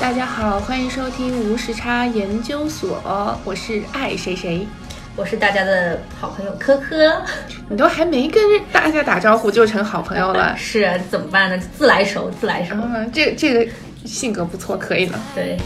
大家好，欢迎收听无时差研究所，我是爱谁谁。我是大家的好朋友科科，你都还没跟大家打招呼就成好朋友了，是啊怎么办呢？自来熟，自来熟。嗯，这这个性格不错，可以了。对。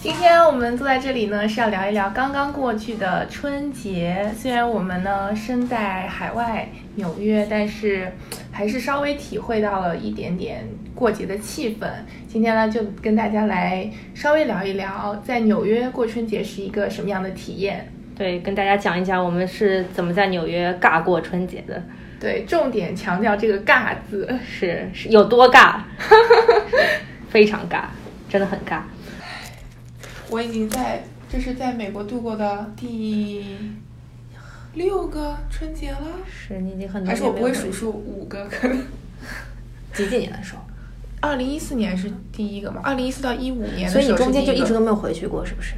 今天我们坐在这里呢，是要聊一聊刚刚过去的春节。虽然我们呢身在海外纽约，但是还是稍微体会到了一点点过节的气氛。今天呢，就跟大家来稍微聊一聊，在纽约过春节是一个什么样的体验。对，跟大家讲一讲我们是怎么在纽约尬过春节的。对，重点强调这个“尬”字，是是有多尬，非常尬，真的很尬。我已经在，这是在美国度过的第六个春节了。是你已经很还是我不会数数五个？可能 几几年的时候？二零一四年是第一个嘛？二零一四到一五年，所以你中间就一直都没有回去过，是不是？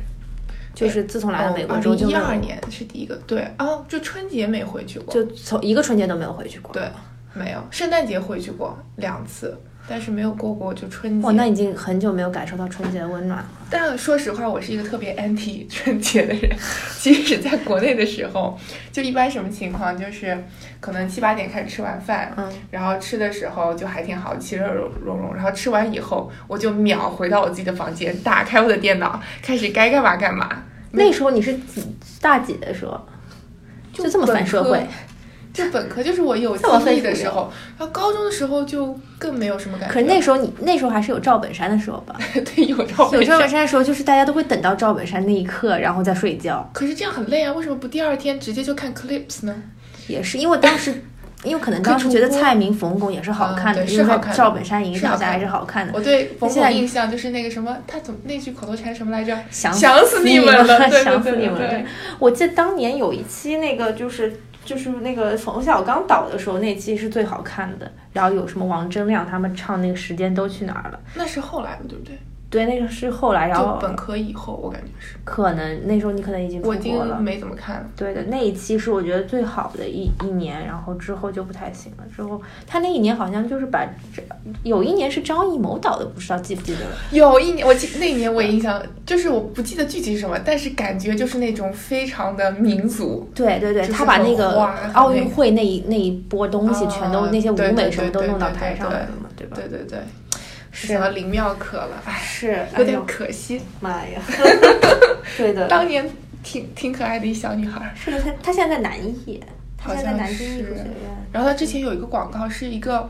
就是自从来了美国之后，一二年是第一个。对哦，就春节没回去过，就从一个春节都没有回去过。对，没有。圣诞节回去过两次。但是没有过过就春节，哇，那已经很久没有感受到春节的温暖了。但说实话，我是一个特别 anti 春节的人。即使在国内的时候，就一般什么情况，就是可能七八点开始吃完饭，嗯，然后吃的时候就还挺好，其乐融融。然后吃完以后，我就秒回到我自己的房间，打开我的电脑，开始该干嘛干嘛。那时候你是几大几的时候？就这么反社会。就本科就是我有记忆的时候，然后高中的时候就更没有什么感觉。可是那时候你那时候还是有赵本山的时候吧？对，有赵有赵本山的时候，就是大家都会等到赵本山那一刻，然后再睡觉。可是这样很累啊，为什么不第二天直接就看 clips 呢？也是因为当时，因为可能当时觉得蔡明、冯巩也是好看的，是在赵本山影响下还是好看的。我对冯巩印象就是那个什么，他怎么那句口头禅什么来着？想想死你们了，想死你们了。我记得当年有一期那个就是。就是那个冯小刚导的时候，那期是最好看的。然后有什么王铮亮他们唱那个时间都去哪儿了？那是后来的，对不对？对，那个是后来，然后本科以后，我感觉是可能那时候你可能已经我已经没怎么看了。对的，那一期是我觉得最好的一一年，然后之后就不太行了。之后他那一年好像就是把这有一年是张艺谋导的，不知道记不记得了？有一年我记那一年我印象就是我不记得具体是什么，但是感觉就是那种非常的民族。对对对，他把那个奥运会那一那一波东西全都那些舞美什么都弄到台上来了嘛，对吧？对对对。是林妙可了，哎，是有点可惜。妈呀，对的，当年挺挺可爱的一小女孩。是的，她她现在在南艺，她现在在南京艺术学院。然后她之前有一个广告，是一个，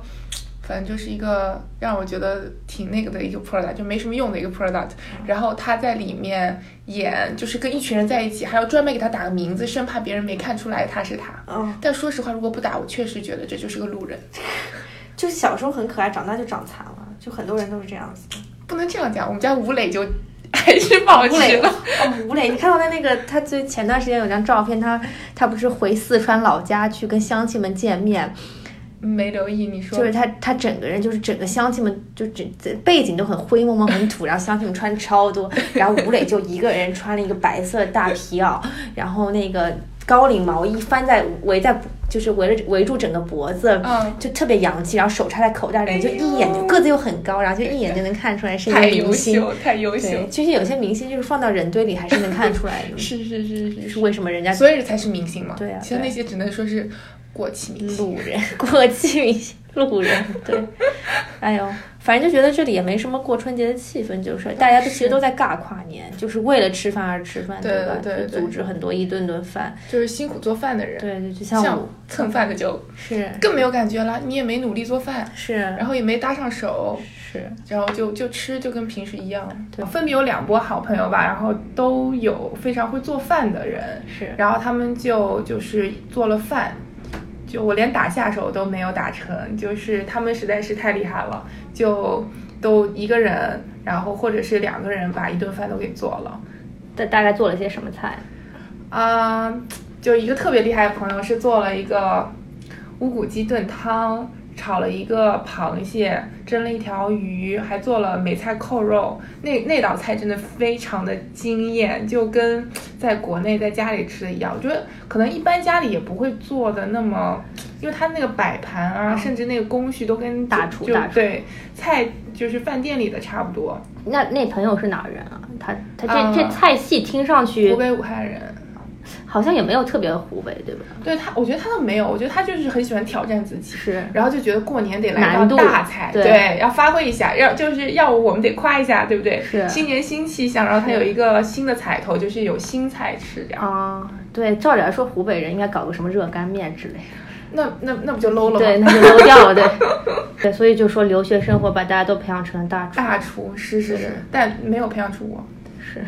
反正就是一个让我觉得挺那个的一个 product，就没什么用的一个 product。然后她在里面演，就是跟一群人在一起，还要专门给她打个名字，生怕别人没看出来她是她。嗯。但说实话，如果不打，我确实觉得这就是个路人。就是小时候很可爱，长大就长残了。就很多人都是这样子，不能这样讲。我们家吴磊就 还是保持了。哦，吴磊，你看到他那个，他最前段时间有张照片，他他不是回四川老家去跟乡亲们见面，没留意你说。就是他他整个人就是整个乡亲们就整背景都很灰蒙蒙很土，然后乡亲们穿超多，然后吴磊就一个人穿了一个白色大皮袄，然后那个。高领毛衣翻在围在就是围着围住整个脖子，嗯，就特别洋气，然后手插在口袋里，就一眼就个子又很高，然后就一眼就能看出来是一个明星，太优秀，对，其实有些明星就是放到人堆里还是能看出来的，是是是是，是。为什么人家所以才是明星嘛？对啊，其实那些只能说是过气。明星，路人，过气明星，路人，对，哎呦。反正就觉得这里也没什么过春节的气氛，就是大家都其实都在尬跨年，就是为了吃饭而吃饭，对吧？对组织很多一顿顿饭，就是辛苦做饭的人，对，就像蹭饭的就是更没有感觉了。你也没努力做饭，是，然后也没搭上手，是，然后就就吃就跟平时一样。对，分别有两波好朋友吧，然后都有非常会做饭的人，是，然后他们就就是做了饭。就我连打下手都没有打成，就是他们实在是太厉害了，就都一个人，然后或者是两个人把一顿饭都给做了。大大概做了些什么菜？啊，就一个特别厉害的朋友是做了一个乌骨鸡炖汤，炒了一个螃蟹，蒸了一条鱼，还做了梅菜扣肉。那那道菜真的非常的惊艳，就跟在国内在家里吃的一样。我觉得可能一般家里也不会做的那么，因为它那个摆盘啊，甚至那个工序都跟大厨大厨对菜就是饭店里的差不多。那那朋友是哪儿人啊？他他这、啊这菜系听上去湖北武汉人，好像也没有特别湖北，对吧？对他，我觉得他倒没有，我觉得他就是很喜欢挑战自己。是然后就觉得过年得来一道大菜，对要发挥一下，要就是要我们得夸一下，对不对？是新年新气象，然后他有一个新的彩头，就是有新菜吃这样。啊、对，照理来说湖北人应该搞个什么热干面之类的。那那那不就 low 了吗？对，那就 low 掉了，对，对，所以就说留学生活把大家都培养成了大厨。大厨是是是，但没有培养出我。是，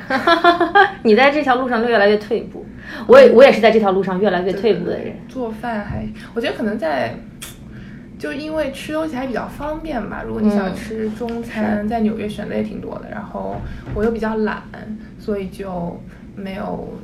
你在这条路上越来越退步，我也我也是在这条路上越来越退步的人。做饭还，我觉得可能在，就因为吃东西还比较方便吧。如果你想嗯吃中餐，在纽约选的也挺多的。然后我又比较懒，所以就没有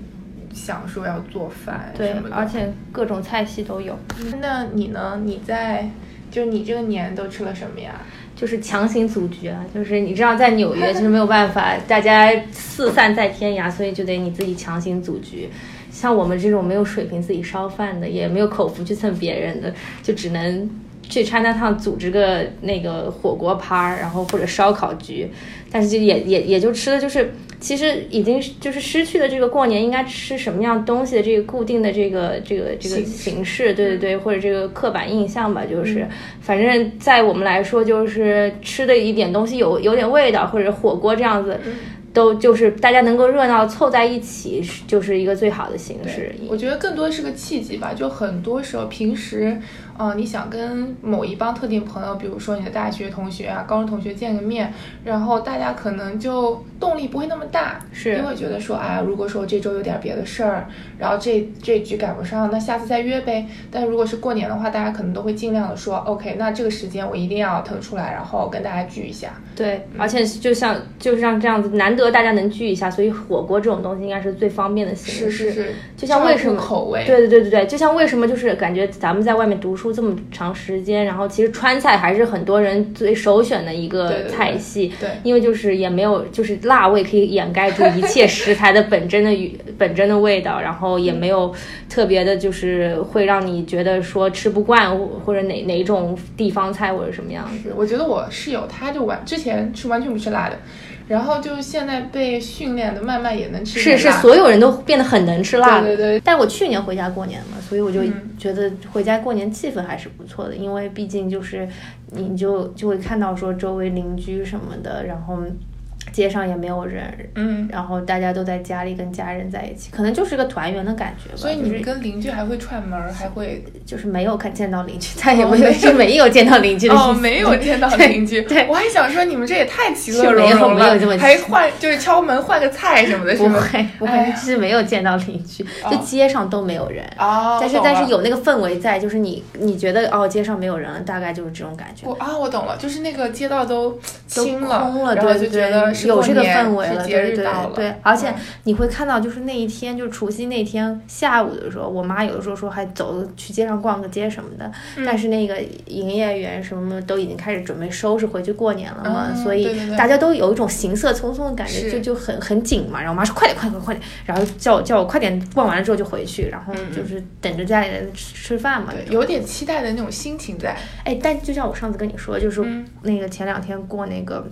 想说要做饭对。而且各种菜系都有，那你呢？你在就你这个年都吃了什么呀？就是强行组局啊，就是你知道在纽约就是没有办法，大家四散在天涯，所以就得你自己强行组局。像我们这种没有水平自己烧饭的，也没有口福去蹭别人的，就只能去 China Town 组织个那个火锅趴，然后或者烧烤局，但是就也也也就吃的就是，其实已经就是失去了这个过年应该吃什么样东西的这个固定的这个这个这个形式对对对，或者这个刻板印象吧，就是，反正在我们来说，就是吃的一点东西有有点味道，或者火锅这样子，都就是大家能够热闹凑在一起，是就是一个最好的形式。我觉得更多是个契机吧。就很多时候，平时，呃，你想跟某一帮特定朋友，比如说你的大学同学啊、高中同学见个面，然后大家可能就动力不会那么大，是因为觉得说啊，如果说这周有点别的事儿，然后这这局赶不上，那下次再约呗。但如果是过年的话，大家可能都会尽量的说，OK，那这个时间我一定要腾出来，然后跟大家聚一下。对，而且就像就是像这样子，难得大家能聚一下，所以火锅这种东西应该是最方便的形式。是是是，就像为什么口味？对对对对对，就像为什么就是感觉咱们在外面读书这么长时间，然后其实川菜还是很多人最首选的一个对对对菜系，对因为就是也没有就是辣味可以掩盖住一切食材的本真的语 本真的味道，然后也没有特别的就是会让你觉得说吃不惯或或者哪哪种地方菜或者什么样子。我觉得我室友他就完之前是完全不吃辣的，然后就现在被训练的慢慢也能吃是是，所有人都变得很能吃辣的。对对对但我去年回家过年嘛，所以我就嗯觉得回家过年气氛还是不错的，因为毕竟就是你就就会看到说周围邻居什么的，然后街上也没有人，嗯，然后大家都在家里跟家人在一起，可能就是个团圆的感觉吧。所以你跟邻居还会串门儿，还会就是没有看见到邻居，再也哦没有就没有见到邻居的。哦，没有见到邻居。对我还想说你们这也太其乐融融了没有这么，还换就是敲门换个菜什么的，是不吗？会不会，哎呀是没有见到邻居，就哦街上都没有人。哦，但是但是有那个氛围在，就是你你觉得哦街上没有人了，大概就是这种感觉。我啊，我懂了，就是那个街道都都清空了，然后就觉得是有这个氛围了，节对对对，而且嗯你会看到，就是那一天，就是除夕那天下午的时候，我妈有的时候说还走去街上逛个街什么的，嗯但是那个营业员什么都已经开始准备收拾回去过年了嘛，嗯所以大家都有一种行色匆匆的感觉，就就很很紧嘛。然后我妈说快点快点快点，然后叫我叫我快点逛完了之后就回去，然后就是等着家里人吃吃饭嘛。嗯，有点期待的那种心情在。哎，但就像我上次跟你说，就是嗯那个前两天过那个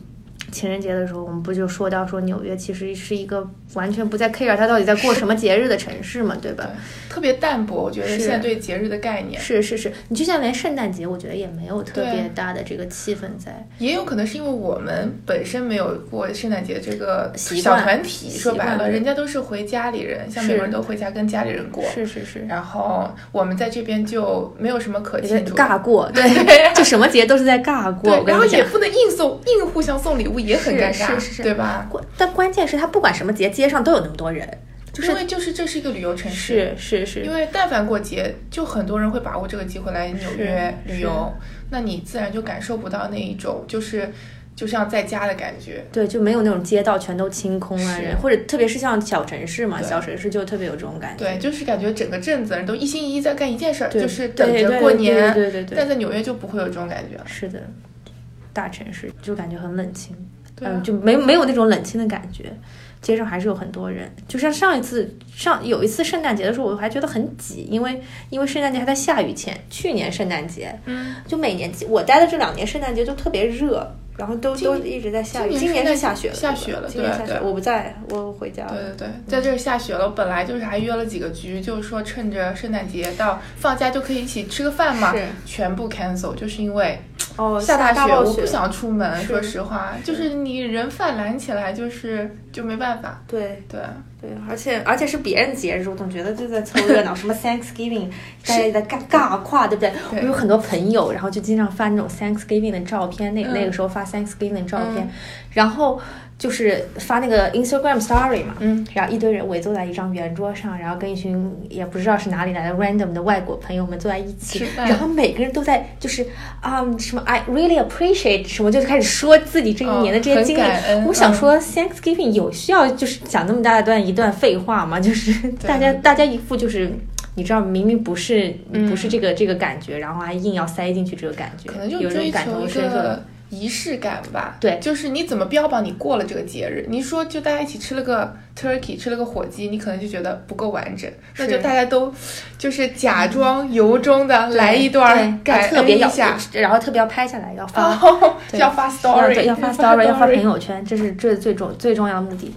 情人节的时候，我们不就说到说纽约其实是一个完全不在 care 它到底在过什么节日的城市嘛，对吧？特别淡薄，我觉得现在对节日的概念，是是是，你就像连圣诞节，我觉得也没有特别大的这个气氛在。也有可能是因为我们本身没有过圣诞节这个小团体，说白了，人家都是回家里人，像是美国人都回家跟家里人过，是是是，然后我们在这边就没有什么可庆祝。尬过，对对，就什么节都是在 尬过。对，然后。也不能硬送硬互相送礼物，也很尴尬，是是是对吧？关但关键是他不管什么节，街上都有那么多人，就是因为就是这是一个旅游城市，是是是，因为但凡过节，就很多人会把握这个机会来纽约旅游，那你自然就感受不到那一种就是就像在家的感觉。对，就没有那种街道全都清空了是人，或者特别是像小城市嘛，小城市就特别有这种感觉。对，就是感觉整个镇子人都一心一意在干一件事儿，就是等着过年。对对对但在纽约就不会有这种感觉了。是的，大城市就感觉很冷清，嗯，就没没有那种冷清的感觉。街上还是有很多人，就像上一次上有一次圣诞节的时候，我还觉得很挤，因为因为圣诞节还在下雨前，去年圣诞节，嗯，就每年我待的这两年圣诞节就特别热，然后都都一直在下雨。今今年是下雪了，下雪了今年下雪，我不在，我回家了。对对对，在这儿下雪了。我本来就是还约了几个局，就是说趁着圣诞节到放假就可以一起吃个饭嘛是，全部 cancel，就是因为哦，下大大暴我不想出门。说实话，就是你人泛滥起来，就是就没办法。对对，对，而且而且是别人节日，我总觉得就在凑热闹，什么 Thanksgiving，大家也在尬尬跨，对不对？对我有很多朋友，然后就经常发那种 Thanksgiving 的照片，那、嗯那个时候发 Thanksgiving 的照片，嗯然后就是发那个 Instagram Story 嘛，嗯，然后一堆人围坐在一张圆桌上，然后跟一群也不知道是哪里来的 random 的外国朋友们坐在一起然后每个人都在就是啊、什么 I really appreciate 什么，就开始说自己这一年的这些经历。我想说 Thanksgiving 有需要就是讲那么大段一段废话吗？就是 大家大家一副就是。你知道，明明不是不是这个、这个感觉，然后还硬要塞进去这个感觉，可能就有种感追求个。仪式感吧。对就是你怎么标榜你过了这个节日？你说就大家一起吃了个 turkey，吃了个火鸡，你可能就觉得不够完整，那就大家都就是假装由衷的来一段特别要一下，，然后特别要拍下来，要发要发 story，对要发 story，要发朋友圈，这是这是最重最重要的目的。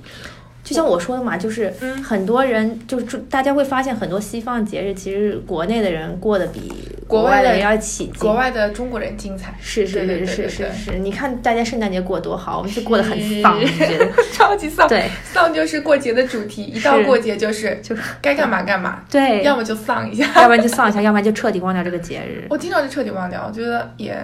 就像我说的嘛，就是嗯。很多人就是大家会发现很多西方节日，其实国内的人过得比国外的人要起劲。国外的中国人精彩，是是是是是是，你看大家圣诞节过得多好，我们就过得很丧，觉得？超级丧。对。丧就是过节的主题，一到过节就是就是该干嘛干嘛，对，要么就丧一下，要不然就丧一下，要不然就彻底忘掉这个节日。我经常就彻底忘掉，我觉得也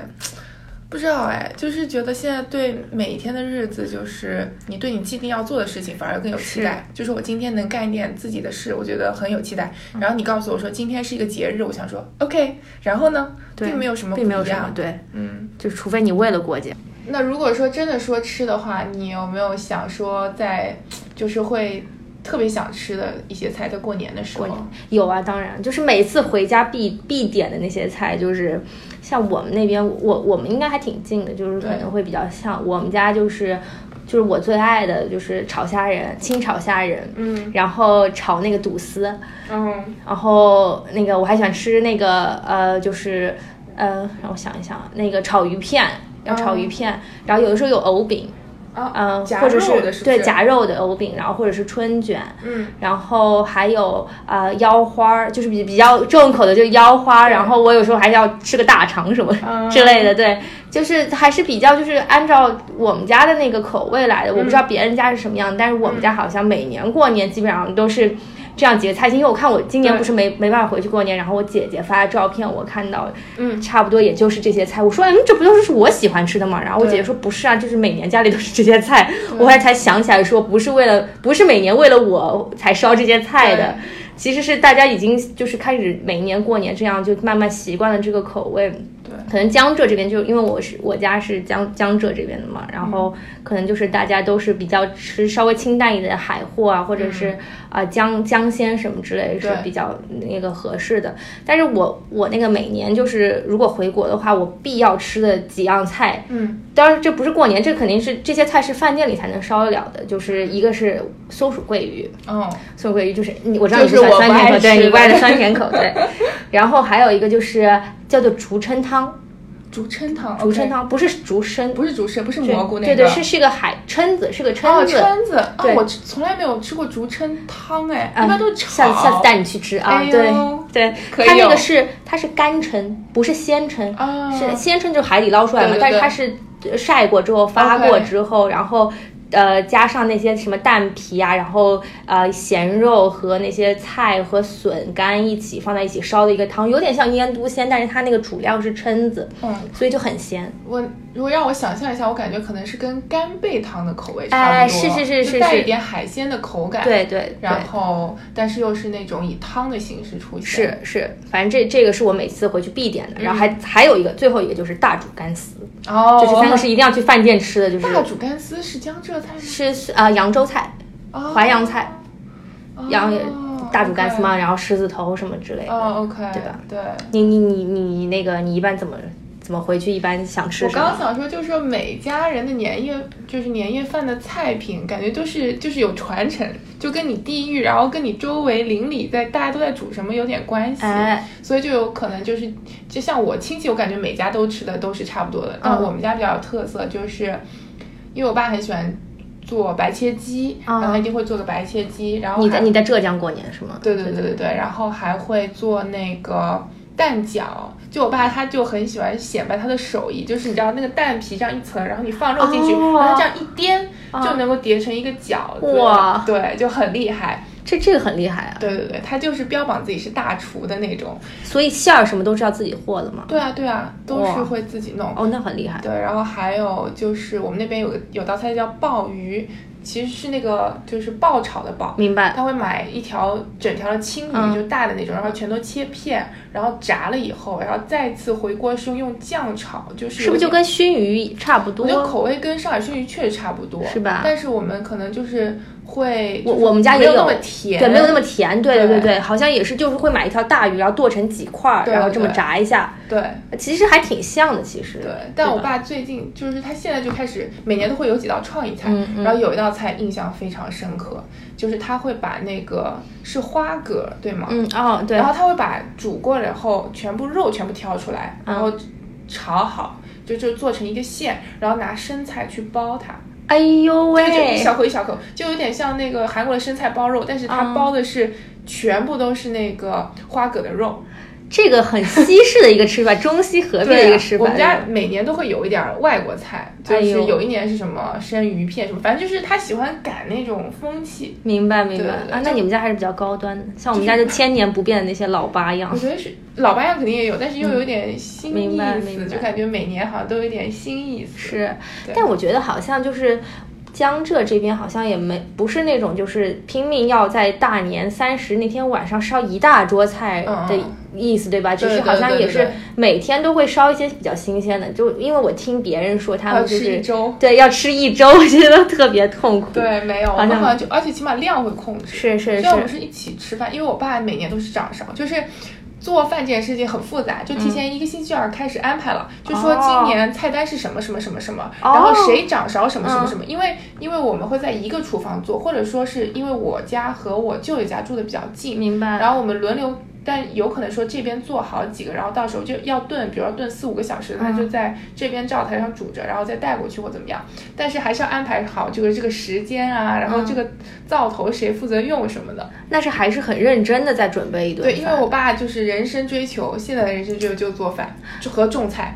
不知道哎，就是觉得现在对每一天的日子，就是你对你既定要做的事情反而更有期待。就是我今天能干一点自己的事，我觉得很有期待。嗯然后你告诉我说今天是一个节日，我想说 OK，然后呢，并没有什么并没有。什么对，嗯，就除非你为了过节，那如果说真的说吃的话，你有没有想说在就是会特别想吃的一些菜，在过年的时候？有啊，当然，就是每次回家必必点的那些菜，就是像我们那边，我我们应该还挺近的，就是可能会比较像我们家就是。就是我最爱的就是炒虾仁，清炒虾仁，嗯然后炒那个肚丝，嗯然后那个我还喜欢吃那个呃，就是呃，让我想一想，那个炒鱼片，要炒鱼片，然后有的时候有藕饼，啊嗯、或者是是对夹肉的藕饼，然后或者是春卷，嗯然后还有呃腰花儿，就是比比较重口的，就是腰花。然后我有时候还要吃个大肠什么嗯 之类的，对，就是还是比较就是按照我们家的那个口味来的。我不知道别人家是什么样，但是我们家好像每年过年基本上都是。这样几个菜系，因为我看我今年不是没没办法回去过年，然后我姐姐发的照片，我看到，嗯，差不多也就是这些菜。我说，嗯，这不就是我喜欢吃的吗？然后我姐姐说，不是啊，就是每年家里都是这些菜。我后来才想起来说，不是为了，不是每年为了我才烧这些菜的，其实是大家已经就是开始每年过年这样，就慢慢习惯了这个口味。对，可能江浙这边就因为我是我家是江江浙这边的嘛，然后嗯可能就是大家都是比较吃稍微清淡一点的海货啊，或者是啊、呃江江鲜什么之类是比较那个合适的。但是我我那个每年就是如果回国的话，我必要吃的几样菜，嗯。当然这不是过年，这肯定是这些菜是饭店里才能烧得了的，就是一个是松鼠桂鱼，哦。松鼠桂鱼就是你我知道你就是酸甜口，对吃你不爱的的 酸甜口，对。然后还有一个就是叫做竹蛏汤，竹蛏汤，竹蛏汤不是竹蛏，不是竹蛏，不是蘑菇那个，对对，是是个海蛏子，是个哦蛏子。蛏子。啊，对。我从来没有吃过竹蛏汤哎，啊一般都是炒。下下次带你去吃啊！对对，它那哦个是它是干蛏，不是鲜蛏。啊，是鲜蛏就是海里捞出来嘛，对对但是它是呃晒过之后发过之后，然后呃加上那些什么蛋皮啊，然后呃咸肉和那些菜和笋干一起放在一起烧的一个汤，有点像腌笃鲜，但是它那个主料是蛏子，嗯，所以就很鲜。我如果让我想象一下，我感觉可能是跟干贝汤的口味差不多，哎是是是是带一点海鲜的口感。对对对然后但是又是那种以汤的形式出现。是是，反正这这个是我每次回去必点的。然后还、还有一个，最后一个就是大煮干丝，哦，就这三个是一定要去饭店吃的，就是大煮干丝是江浙菜吗？是是啊、扬州菜、哦淮扬菜，扬、哦大煮干丝嘛然后狮子头什么之类的。哦，OK，对吧？对。你你你你那个你一般怎么怎么回去？一般想吃我什么？刚刚想说，就是说每家人的年夜，就是年夜饭的菜品，感觉都是就是有传承，就跟你地域，然后跟你周围邻里在大家都在煮什么有点关系，哎所以就有可能就是，就像我亲戚，我感觉每家都吃的都是差不多的，但嗯我们家比较有特色，就是因为我爸很喜欢做白切鸡，嗯然后他一定会做个白切鸡，然后你在你在浙江过年是吗？对对对对对，然后还会做那个蛋饺。就我爸他就很喜欢显摆他的手艺，就是你知道那个蛋皮这样一层，然后你放肉进去，哦然后这样一颠、就能够叠成一个饺子。哇对，就很厉害。这这个很厉害啊！对对对，他就是标榜自己是大厨的那种。所以馅儿什么都是要自己和的嘛？对啊对啊，都是会自己弄。哦，那很厉害。对，然后还有就是我们那边有个有道菜叫鲍鱼，其实是那个就是爆炒的爆，明白。他会买一条整条的青鱼，嗯就大的那种，然后全都切片，然后炸了以后，然后再次回锅时候用酱炒，就是是不是就跟熏鱼差不多我觉？得口味跟上海熏鱼确实差不多，是吧但是我们可能就是会，我我们家也没有有那么甜，对，没有那么甜。对对对好像也是，就是会买一条大鱼，然后剁成几块儿，然后这么炸一下，对。其实还挺像的。其实对，但我爸最近就是他现在就开始每年都会有几道创意菜，嗯嗯然后有一道菜印象非常深刻，就是他会把那个是花蛤对吗？嗯哦对然，后他会把煮过了后全部肉全部挑出来，然嗯后炒好，就就做成一个馅，然后拿生菜去包它，哎呦这个就一喂，小口一小口，就有点像那个韩国的生菜包肉，但是它嗯包的是全部都是那个花蛤的肉。这个很西式的一个吃法，中西合璧的一个吃法。我们家每年都会有一点儿外国菜，就是有一年是什么生鱼片什么，反正就是他喜欢赶那种风气。明白明白啊，那你们家还是比较高端的，像我们家就千年不变的那些老八样我。觉得是老八样肯定也有，但是又有点新意思，白明白就感觉每年好像都有一点新意思。是，但我觉得好像就是江浙这边好像也没不是那种就是拼命要在大年三十那天晚上烧一大桌菜的嗯意思，对吧？只是好像也是每天都会烧一些比较新鲜的，就因为我听别人说他要吃们就是一周。对要吃一周，我觉得特别痛苦。，对，没有，我好像们好像就，而且起码量会控制。是是虽然我们是，一起吃饭，因为我爸每年都是掌勺，就是做饭这件事情很复杂，就提前一个星期就要开始安排了，就说今年菜单是什么什么什么什么，哦然后谁掌勺什么什么嗯什么，因为因为我们会在一个厨房做，或者说是因为我家和我舅舅家住的比较近，明白。然后我们轮流。但有可能说这边做好几个，然后到时候就要炖，比如说炖四五个小时，他嗯就在这边灶台上煮着，然后再带过去或怎么样。但是还是要安排好这个这个时间啊，然后嗯这个灶头谁负责用什么的。那是还是很认真的在准备一顿对，因为我爸就是人生追求，现在的人生追求就做饭就和种菜。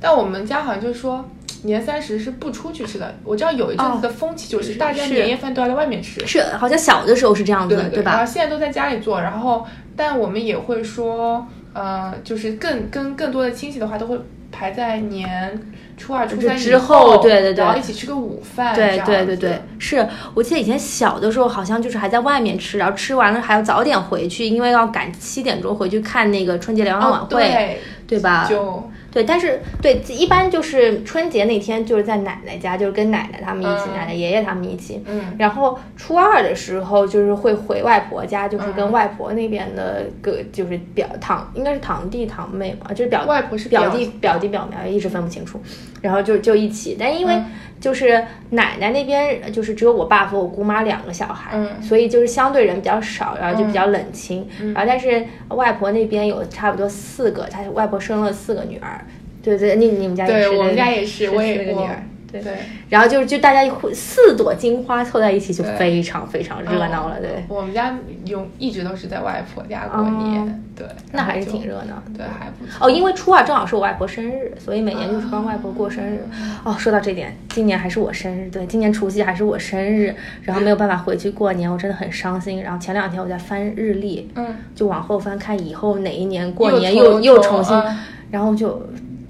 但我们家好像就是说年三十是不出去吃的。我知道有一阵子的风气就是大家年夜饭都要在外面吃，是好像小的时候是这样子的，对对然后吧？现在都在家里做，然后但我们也会说，呃，就是更跟更多的亲戚的话，都会排在年初二、初三之后对对对然后一起吃个午饭，对对对对，是我记得以前小的时候，好像就是还在外面吃，然后吃完了还要早点回去，因为要赶七点钟回去看那个春节联欢晚哦会，对，对吧？就对，但是对，一般就是春节那天就是在奶奶家，就是跟奶奶他们一起，嗯奶奶爷爷他们一起。嗯然后初二的时候，就是会回外婆家，就是跟嗯外婆那边的个就是表堂，应该是堂弟堂妹嘛，就是表外婆是表弟表弟表妹，一直分不清楚。然后就就一起，但因为嗯就是奶奶那边就是只有我爸和我姑妈两个小孩，嗯所以就是相对人比较少，然后就比较冷清。嗯然后但是外婆那边有差不多四个，她外婆生了四个女儿。对对，你你们家也是，对我们家也是，我四也是个女儿。对，对。然后就是就大家一会四朵金花凑在一起，就非常非常热闹了。对，我们家永一直都是在外婆家过年，对，那还是挺热闹。对，还不错。哦，因为初二正好是我外婆生日，所以每年就是帮外婆过生日。哦，说到这点，今年还是我生日，对，今年除夕还是我生日，然后没有办法回去过年，我真的很伤心。然后前两天我在翻日历，嗯，就往后翻看以后哪一年过年又又又重重新，啊然后就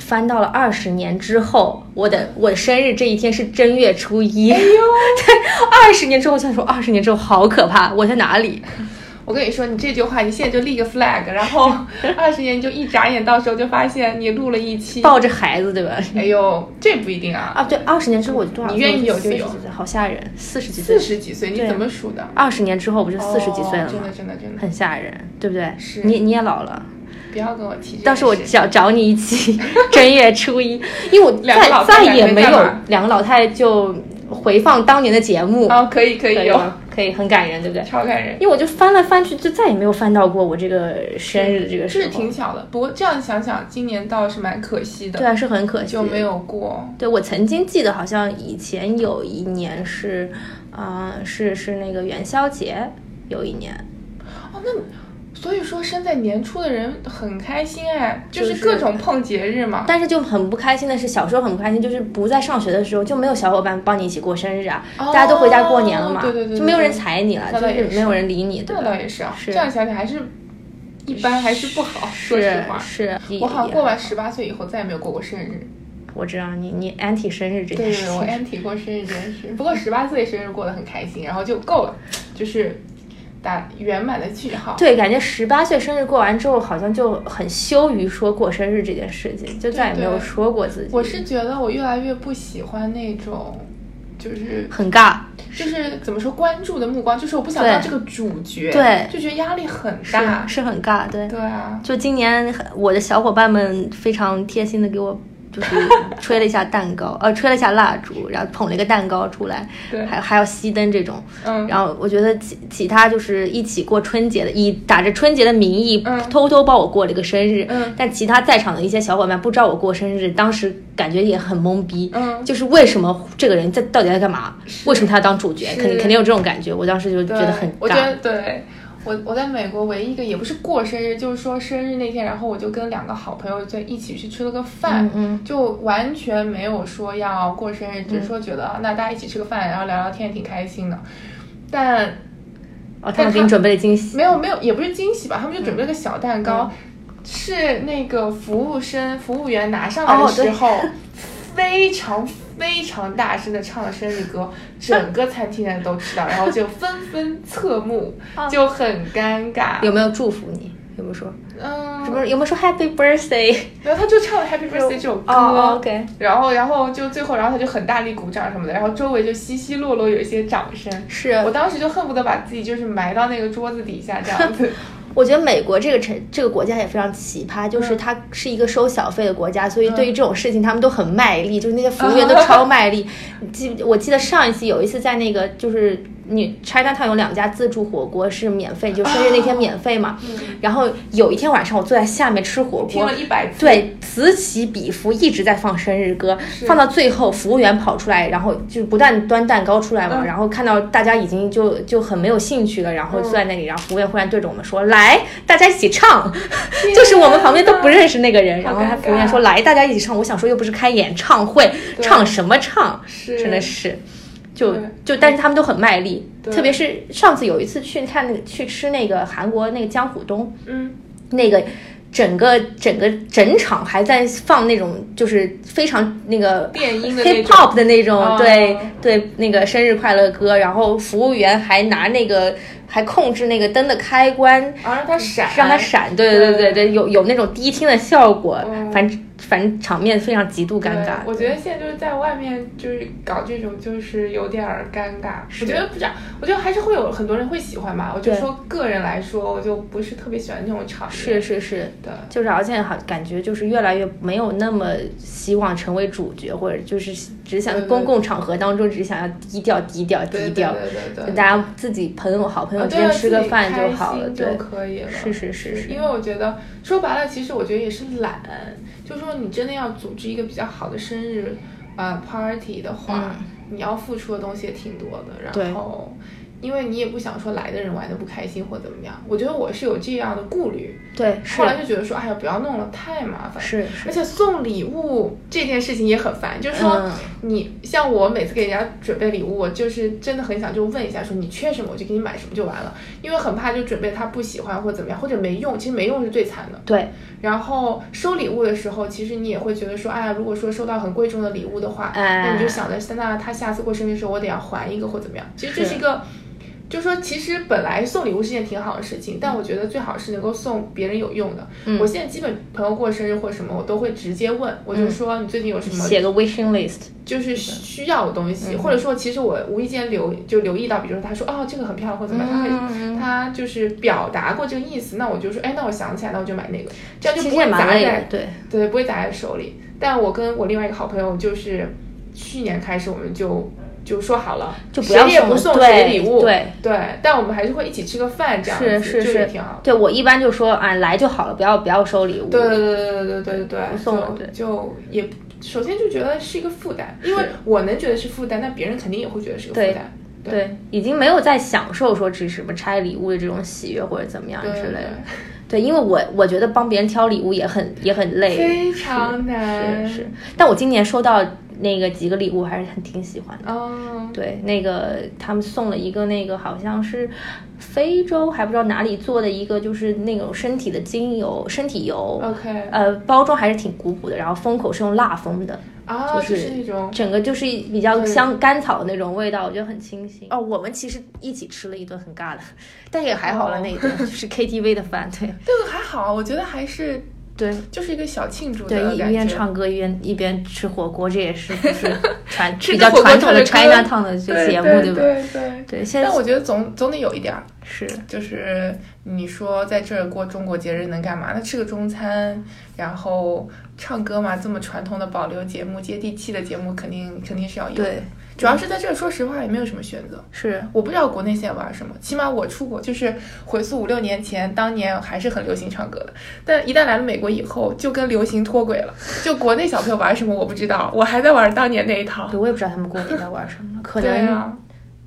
翻到了二十年之后，我的我的生日这一天是正月初一。哎呦，对，二十年之后，想说二十年之后好可怕，我在哪里？我跟你说，你这句话，你现在就立个 flag，然后 二十年就一眨眼，到时候就发现你录了一期抱着孩子，对吧？哎呦，这不一定啊！啊，对，二十年之后我多少？你愿意有就有，好吓人，四十几岁，四十几岁，你怎么数的？二十年之后不就四十几岁了吗？真的，真的，真的，很吓人，对不对？是，你你也老了，不要跟我提。到时候我找找你一起 正月初一，因为我再再也没有两个老太就回放当年的节目啊，可以可以有。可以很感人，对不对？超感人，因为我就翻来翻去，就再也没有翻到过我这个生日这个时候。是挺巧的，不过这样想想，今年倒是蛮可惜的。对啊，是很可惜，就没有过。对我曾经记得，好像以前有一年是，啊，是是那个元宵节，有一年。哦，那。所以说，生在年初的人很开心哎，就是各种碰节日嘛。但是就很不开心的是，小时候很不开心，就是不在上学的时候就没有小伙伴帮你一起过生日啊，大家都回家过年了嘛，对对对，就没有人睬你了，就是没有人理你。这倒也是啊，这样想想还是一般，还是不好。说实话，是。我好像过完十八岁以后再也没有过过生日。我知道你你 anti 生日这件事。对，我 anti 过生日这件事。不过十八岁生日过得很开心，然后就够了，就是。打圆满的句号。对，感觉十八岁生日过完之后，好像就很羞于说过生日这件事情，就再也没有说过自己。我是觉得我越来越不喜欢那种，就是很尬，就是怎么说关注的目光，就是我不想当这个主角，对，就觉得压力很大，是很尬，对，对啊。就今年我的小伙伴们非常贴心的给我。就是吹了一下蛋糕，呃，吹了一下蜡烛，然后捧了一个蛋糕出来，对，还还要熄灯这种，嗯，然后我觉得其其他就是一起过春节的，以打着春节的名义，偷偷帮我过了一个生日，嗯，但其他在场的一些小伙伴不知道我过生日，当时感觉也很懵逼，嗯，就是为什么这个人在到底在干嘛？为什么他要当主角？肯定肯定有这种感觉，我当时就觉得很尬，我觉得对。我我在美国唯一一个也不是过生日，就是说生日那天，然后我就跟两个好朋友在一起去吃了个饭，就完全没有说要过生日，只是说觉得那大家一起吃个饭，然后聊聊天也，挺开心的。但哦，他们给你准备了惊喜？没有没有，也不是惊喜吧，他们就准备了个小蛋糕，是那个服务生服务员拿上来的时候，非常。非常大声的唱了生日歌，整个餐厅的人都知道，然后就纷纷侧目，就很尴尬。有没有祝福你？有没有说？嗯，什么？有没有说 Happy Birthday？然后他就唱了 Happy Birthday 这首歌，OK。然后，然后就最后，然后他就很大力鼓掌什么的，然后周围就稀稀落落有一些掌声。是我当时就恨不得把自己就是埋到那个桌子底下这样子。我觉得美国这个城这个国家也非常奇葩，就是它是一个收小费的国家，所以对于这种事情他们都很卖力，就是那些服务员都超 卖力。记我记得上一次有一次在那个就是。你 China Town 有两家自助火锅是免费，就生日那天免费嘛。然后有一天晚上，我坐在下面吃火锅，听了一百次，对，此起彼伏，一直在放生日歌，放到最后，服务员跑出来，然后就不断端蛋糕出来嘛。然后看到大家已经就就很没有兴趣了，然后坐在那里，然后服务员忽然对着我们说：“来，大家一起唱。” 就是我们旁边都不认识那个人，然后他服务员说：“来，大家一起唱。”我想说又不是开演唱会，唱什么唱？真的是。就就，但是他们都很卖力，特别是上次有一次去看那个去吃那个韩国那个江虎东，嗯，那个整个整个整场还在放那种就是非常那个电音的 hip hop 的那种，对对，那个生日快乐歌，然后服务员还拿那个还控制那个灯的开关，啊让它闪，让它闪，对对对对对，有有那种低听的效果，反正。反正场面非常极度尴尬。我觉得现在就是在外面就是搞这种，就是有点尴尬。我觉得不讲，我觉得还是会有很多人会喜欢吧。我就说个人来说，我就不是特别喜欢这种场面。是是是的，就是而且好感觉就是越来越没有那么希望成为主角，或者就是只想公共场合当中只想要低调低调低调，对对对，大家自己朋友好朋友之间吃个饭就好了，就可以了。是是是是，因为我觉得说白了，其实我觉得也是懒。就说你真的要组织一个比较好的生日，呃，party 的话，你要付出的东西也挺多的。然后，因为你也不想说来的人玩的不开心或怎么样。我觉得我是有这样的顾虑，对，后来就觉得说，哎呀，不要弄了，太麻烦。是而且送礼物这件事情也很烦，就是说嗯你像我每次给人家准备礼物，我就是真的很想就问一下，说你缺什么我就给你买什么就完了，因为很怕就准备他不喜欢或怎么样，或者没用，其实没用是最惨的。对，然后收礼物的时候，其实你也会觉得说，哎呀，如果说收到很贵重的礼物的话，哎那你就想着，那他下次过生日的时候，我得要还一个或怎么样。其实这是一个，就是说，其实本来送礼物是件挺好的事情，但我觉得最好是能够送别人有用的。嗯。我现在基本朋友过生日或什么，我都会直接问，我就说你最近有什么写个 wishing list，就是需要的东嗯。西，或者说其实我无意间留就留意到，比如说他说哦这个很漂亮或怎么样，他嗯会他就是表达过这个意思，那我就说哎那我想起来，那我就买那个，这样就不会砸在，对，对不会砸在手里。但我跟我另外一个好朋友就是去年开始我们就就说好了就不要送谁礼物对。对但我们还是会一起吃个饭这样是是是。挺好。对我一般就说啊来就好了不要不要收礼物。对对对对对对对对不送了对。就也首先就觉得是一个负担因为我能觉得是负担那别人肯定也会觉得是有负担。对已经没有在享受说只是什么拆礼物的这种喜悦或者怎么样之类的。对因为我我觉得帮别人挑礼物也很也很累。非常难是是。但我今年收到那个几个礼物还是很挺喜欢的。哦，对，那个他们送了一个那个好像是非洲还不知道哪里做的一个，就是那种身体的精油、身体油。OK 呃，包装还是挺古朴的，然后封口是用蜡封的，啊，就是就是那种整个就是比较对香甘草的那种味道，我觉得很清新。哦，我们其实一起吃了一顿很尬的，但也还好了哦那一顿，就是 KTV 的饭，对这个还好，我觉得还是对就是一个小庆祝的对，一一边。唱歌一边一边吃火锅，这也是就是传 吃比较传统的唱着歌 China Town 的这对节目，对吧？对对。对，现在但我觉得总总得有一点儿，是就是你说在这儿过中国节日能干嘛？那吃个中餐，然后唱歌嘛，这么传统的保留节目、接地气的节目，肯定肯定是要有的对。主要是在这儿，说实话也没有什么选择。是我不知道国内现在玩什么，起码我出国就是回溯五六年前，当年还是很流行唱歌的，但一旦来了美国以后，就跟流行脱轨了。就国内小朋友玩什么我不知道，我还在玩当年那一套。对，我也不知道他们过年在玩什么，可能啊，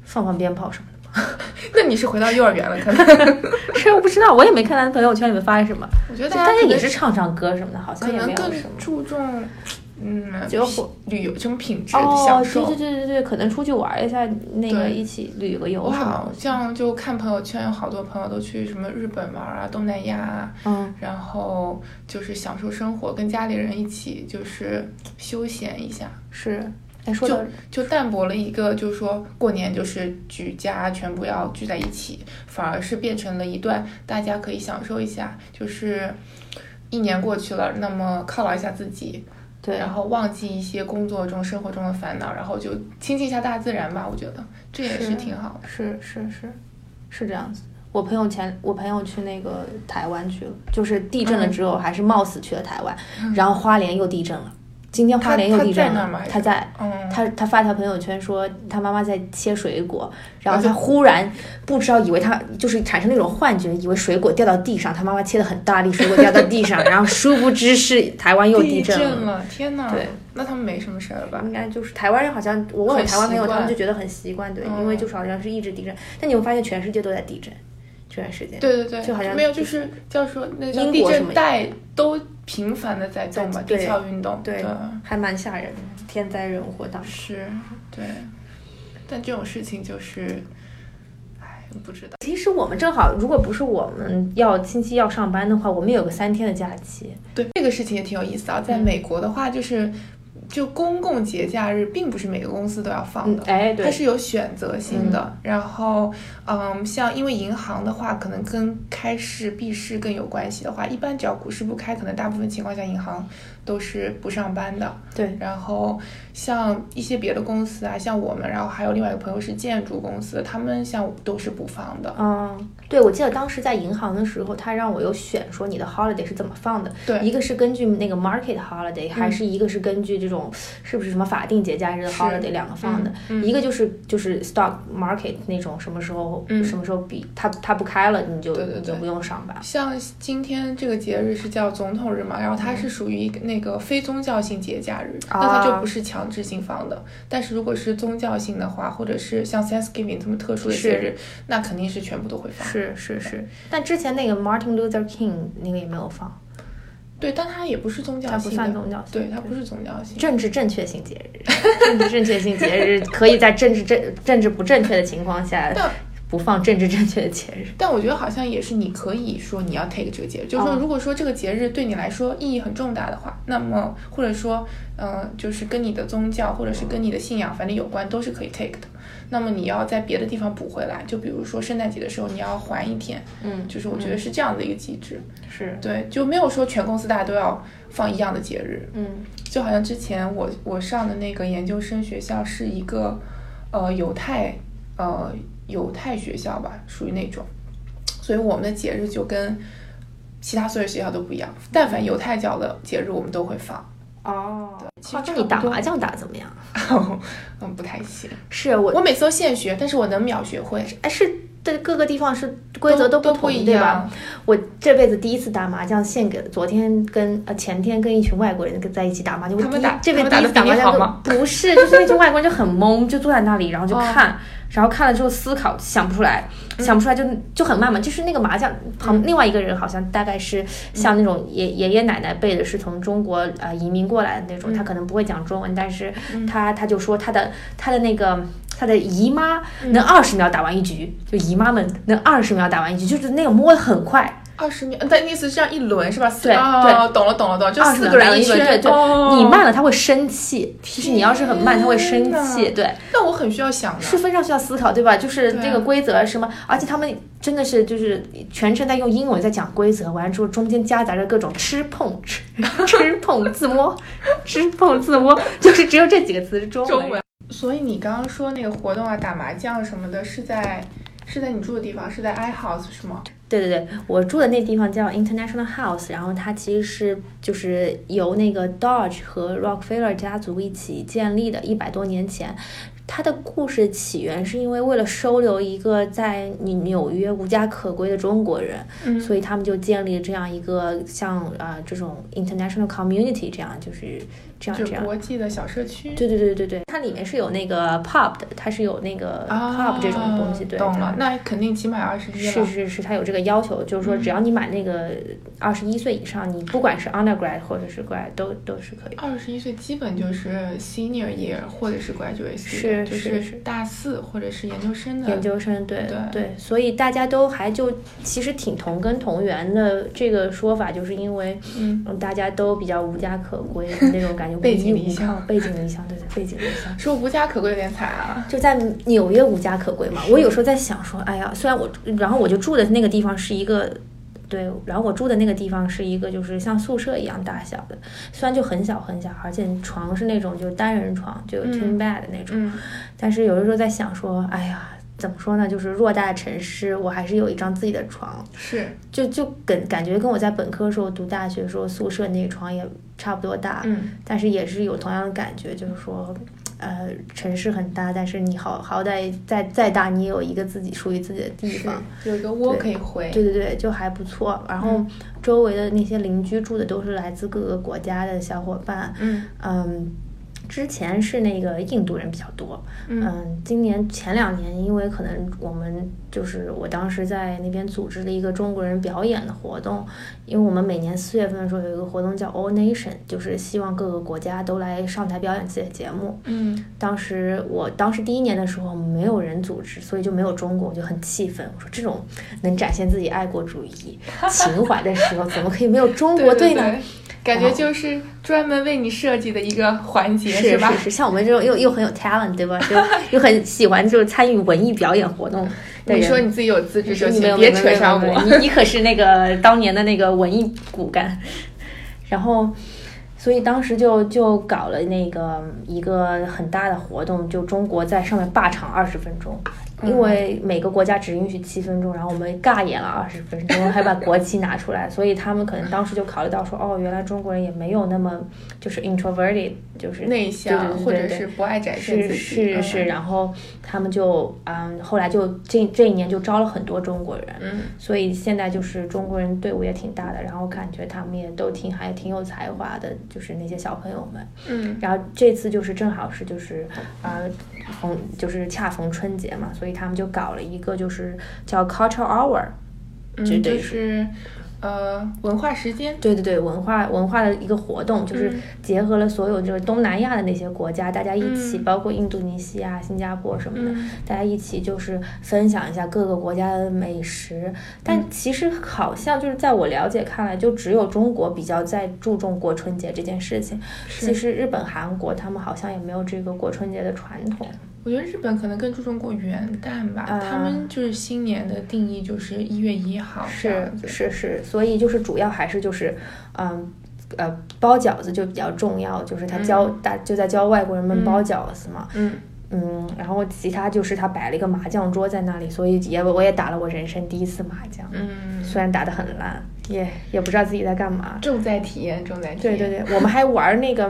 放放鞭炮什么的。那你是回到幼儿园了，可能。是我不知道，我也没看他朋友圈里面发什么，我觉得大家大家也是唱唱歌什么的，好像也没有什么。注重，嗯，就旅游这种品质享受。对对对对对，可能出去玩一下，那个一起旅个游我好像就看朋友圈，有好多朋友都去什么日本玩啊、东南亚啊，嗯，然后就是享受生活，跟家里人一起就是休闲一下，是。哎，说到就淡薄了一个，就是说过年就是举家全部要聚在一起，反而是变成了一段大家可以享受一下，就是一年过去了，那么犒劳一下自己，对，然后忘记一些工作中、生活中的烦恼，然后就亲近一下大自然吧。我觉得这也是挺好的。是是是是这样子。我朋友前我朋友去那个台湾去了，就是地震了之后，还是冒死去了台湾，然后花莲又地震了。今天花莲又地震了他他在他他他发条朋友圈说他妈妈在切水果，然后他忽然不知道以为他就是产生那种幻觉，以为水果掉到地上，他妈妈切的很大力，水果掉到地上，然后殊不知是台湾又地震了。了，天哪！对，那他们没什么事儿吧？应该就是台湾人，好像我问我台湾朋友，他们就觉得很习惯，对，嗯因为就是好像是一直地震，但你会发现全世界都在地震，这段时间。对对对，就好像没有，就是叫说那个叫地震带都频繁的在动吧，地壳运动，对，还蛮吓人的，天灾人祸当时。是，对。但这种事情就是，唉，不知道。其实我们正好，如果不是我们要星期一要上班的话，我们有个三天的假期。对，这个事情也挺有意思啊。在美国的话，就是。就公共节假日，并不是每个公司都要放的，嗯哎对它是有选择性的。然后，嗯，像因为银行的话，可能跟开市闭市更有关系的话，一般只要股市不开，可能大部分情况下银行都是不上班的。对，然后像一些别的公司啊，像我们，然后还有另外一个朋友是建筑公司，他们像都是不放的。嗯，对，我记得当时在银行的时候，他让我有选说你的 holiday 是怎么放的，对。一个是根据那个 market holiday，、还是一个是根据这种是不是什么法定节假日的 holiday 两个放的，一个就是就是 stock market 那种什么时候、嗯。什么时候比它它不开了，你就就不用上班。像今天这个节日是叫总统日嘛，然后它是属于那那个非宗教性节假日，啊那它就不是强制性放的。但是如果是宗教性的话，或者是像 Thanksgiving 这么特殊的节日，那肯定是全部都会放。是是是，但之前那个 Martin Luther King 那个也没有放，对，但它也不是宗教性它不算宗教性对，它不是宗教性。政治正确性节日，政治正确性节日可以在政治正政治不正确的情况下 但不放政治正确的节日。但我觉得好像也是你可以说你要 take 这个节日，就是说哦如果说这个节日对你来说意义很重大的话，那么或者说嗯、呃就是跟你的宗教或者是跟你的信仰反正有关，都是可以 take 的。那么你要在别的地方补回来，就比如说圣诞节的时候你要还一天，嗯就是我觉得是这样的一个机制。是，对，就没有说全公司大家都要放一样的节日，嗯就好像之前我我上的那个研究生学校是一个呃犹太呃犹太学校吧，属于那种，所以我们的节日就跟其他所有学校都不一样。但凡犹太教的节日，我们都会放。哦，其实那你打麻将打得怎么样？嗯，不太行。是我我每次都现学，但是我能秒学会。哎是对各个地方是规则都不同，不一对吧？我这辈子第一次打麻将献给昨天跟呃前天跟一群外国人跟在一起打麻将，我第一他们打这辈子他们打得比你第一次打麻将不是，就是那群外国人就很懵，就坐在那里，然后就哦。看，然后看了之后思考，想不出来，嗯。想不出来就就很慢嘛。就是那个麻将旁另外一个人好像大概是像那种爷爷爷奶奶辈的，是从中国呃移民过来的那种，他可能不会讲中文，但是他他就说他的他的那个。他的姨妈能二十秒打完一局，就姨妈们能二十秒打完一局，就是那个摸的很快，二十秒，但意思是这样一轮是吧？四对哦对。懂了懂了懂了，就四个人一轮对，哦。你慢了他会生气，其实你要是很慢他会生气，对，那我很需要想。是非常需要思考，对吧？就是对。啊这个规则什么，而且他们真的是就是全程在用英文在讲规则，完了之后中间夹杂着各种吃碰吃 吃碰自摸，吃碰自摸，就是只有这几个词是中文。所以你刚刚说那个活动啊，打麻将什么的，是在是在你住的地方，是在 i house 是吗？对对对，我住的那地方叫 International House，然后它其实是就是由那个 Dodge 和 Rockefeller 家族一起建立的，一百多年前。它的故事起源是因为为了收留一个在纽纽约无家可归的中国人，嗯所以他们就建立了这样一个像啊、呃这种 international community 这样就是这样这样。国际的小社区。对对对对对，它里面是有那个 pub 的，它是有那个啊 pub 这种东西，对，懂了，那肯定起码二十一了。是是是，它有这个要求，就是说只要你满那个二十一岁以上，你不管是 undergrad 或者是 grad 都都是可以。二十一岁基本就是 senior year 或者是 graduate 是就是是大四或者是研究生的研究生对对对，所以大家都还就其实挺同根同源的。这个说法就是因为嗯，嗯大家都比较无家可归的那种感觉，背井无依无离乡，背井离乡，对对，背井离乡。说无家可归有点惨啊。就在纽约无家可归嘛。我有时候在想说，哎呀，虽然我，然后我就住的那个地方是一个。对，然后我住的那个地方是一个就是像宿舍一样大小的，虽然就很小很小，而且床是那种就单人床，就嗯 twin bed 的那种。嗯，但是有的时候在想说，哎呀，怎么说呢？就是偌大的城市，我还是有一张自己的床，是，就就跟感觉跟我在本科时候读大学时候宿舍那个床也差不多大。嗯，但是也是有同样的感觉，就是说，呃，城市很大，但是你好好歹再再大，你也有一个自己属于自己的地方。有一个窝可以回。对对对，就还不错。然后嗯周围的那些邻居住的都是来自各个国家的小伙伴，嗯嗯。之前是那个印度人比较多，嗯嗯，今年前两年因为可能我们就是我当时在那边组织了一个中国人表演的活动，因为我们每年四月份的时候有一个活动叫 All Nation，就是希望各个国家都来上台表演自己的节目。嗯，当时我当时第一年的时候没有人组织，所以就没有中国，我就很气愤。我说这种能展现自己爱国主义 情怀的时候，怎么可以没有中国队呢？对对，感觉就是专门为你设计的一个环节，吧？是是是，像我们这种又又很有 talent 对吧？就 又很喜欢就是参与文艺表演活动。你说你自己有资质就行，别扯上我。你你可是那个当年的那个文艺骨干，然后。所以当时就就搞了那个一个很大的活动，就中国在上面霸场二十分钟，因为每个国家只允许七分钟，然后我们尬演了二十分钟，还把国旗拿出来，所以他们可能当时就考虑到说，哦，原来中国人也没有那么就是 introverted 就是内向或者是不爱展示是自己，是是，嗯然后他们就嗯，后来就这这一年就招了很多中国人，嗯所以现在就是中国人队伍也挺大的，然后感觉他们也都挺还挺有才华的，就是那些小朋友们。嗯然后这次就是正好是就是啊逢就是恰逢春节嘛，所以他们就搞了一个就是叫 Culture Hour，绝嗯，就是呃文化时间，对对对，文化文化的一个活动，就是嗯结合了所有就是东南亚的那些国家，大家一起，嗯包括印度尼西亚、新加坡什么的，嗯大家一起就是分享一下各个国家的美食。但嗯其实好像就是在我了解看来，就只有中国比较在注重过春节这件事情。其实日本、韩国他们好像也没有这个过春节的传统。我觉得日本可能更注重过元旦吧，啊他们就是新年的定义就是一月一号是，是是，所以就是主要还是就是，嗯。呃，包饺子就比较重要，就是他教嗯大、就在教外国人们嗯包饺子嘛，嗯嗯，然后其他就是他摆了一个麻将桌在那里，所以也我也打了我人生第一次麻将，嗯，虽然打得很烂，也也不知道自己在干嘛。重在体验，重在体验，对对对，我们还玩那个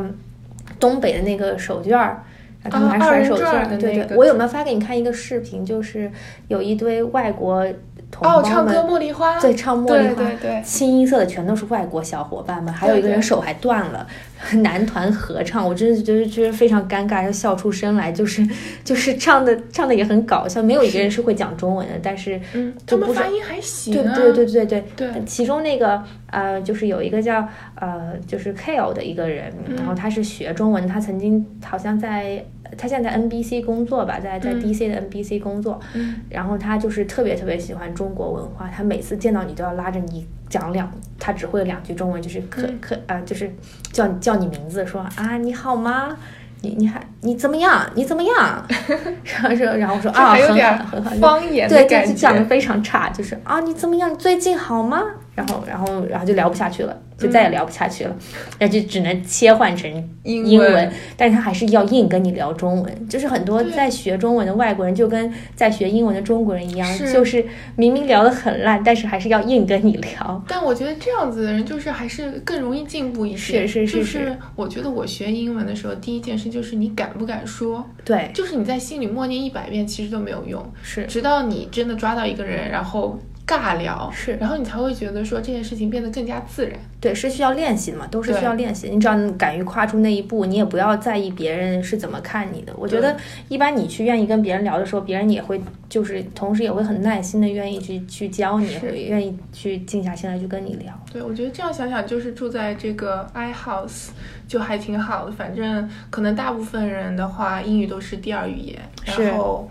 东北的那个手绢儿。然后他们还啊二人甩手绢儿，转的对对，那个我有没有发给你看一个视频？就是有一堆外国同胞哦，们，唱歌茉莉花，对，唱茉莉花，对对对清一色的全都是外国小伙伴们，还有一个人手还断了，男团合唱，我真的觉得觉得非常尴尬，要笑出声来，就是 就是唱的唱的也很搞笑，没有一个人是会讲中文的，但是他们发音还行对啊，对对对对。对其中那个呃，就是有一个叫呃，就是 Kale 的一个人，然后他是学中文，他曾经好像在他现在在 NBC 工作吧，在在嗯。DC 的 NBC 工作，嗯。然后他就是特别特别喜欢中国文化，他每次见到你都要拉着你讲两，他只会两句中文，就是可嗯可啊，就是叫你叫你名字，说啊你好吗？你你还你怎么样？你怎么样？然后说然后我说啊很好很好，方言对，就感就讲的，非常差，就是啊，你怎么样？你最近好吗？然后，然后，然后就聊不下去了，就再也聊不下去了，然后就只能切换成英英文但是他还是要硬跟你聊中文，就是很多在学中文的外国人就跟在学英文的中国人一样，是就是明明聊的很烂，但是还是要硬跟你聊。但我觉得这样子的人就是还是更容易进步一些。是是是就是是我觉得我学英文的时候，第一件事就是你敢不敢说，对，就是你在心里默念一百遍，其实都没有用，是。直到你真的抓到一个人，然后尬聊，是然后你才会觉得说这件事情变得更加自然。对，是需要练习的嘛，都是需要练习。你只要敢于跨出那一步，你也不要在意别人是怎么看你的。我觉得一般你去愿意跟别人聊的时候，别人也会就是同时也会很耐心的愿意去去教你，愿意去静下心来去跟你聊。对，我觉得这样想想，就是住在这个 i house 就还挺好的。反正可能大部分人的话，英语都是第二语言，然后，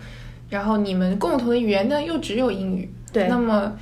然后你们共同的语言呢又只有英语，对。那么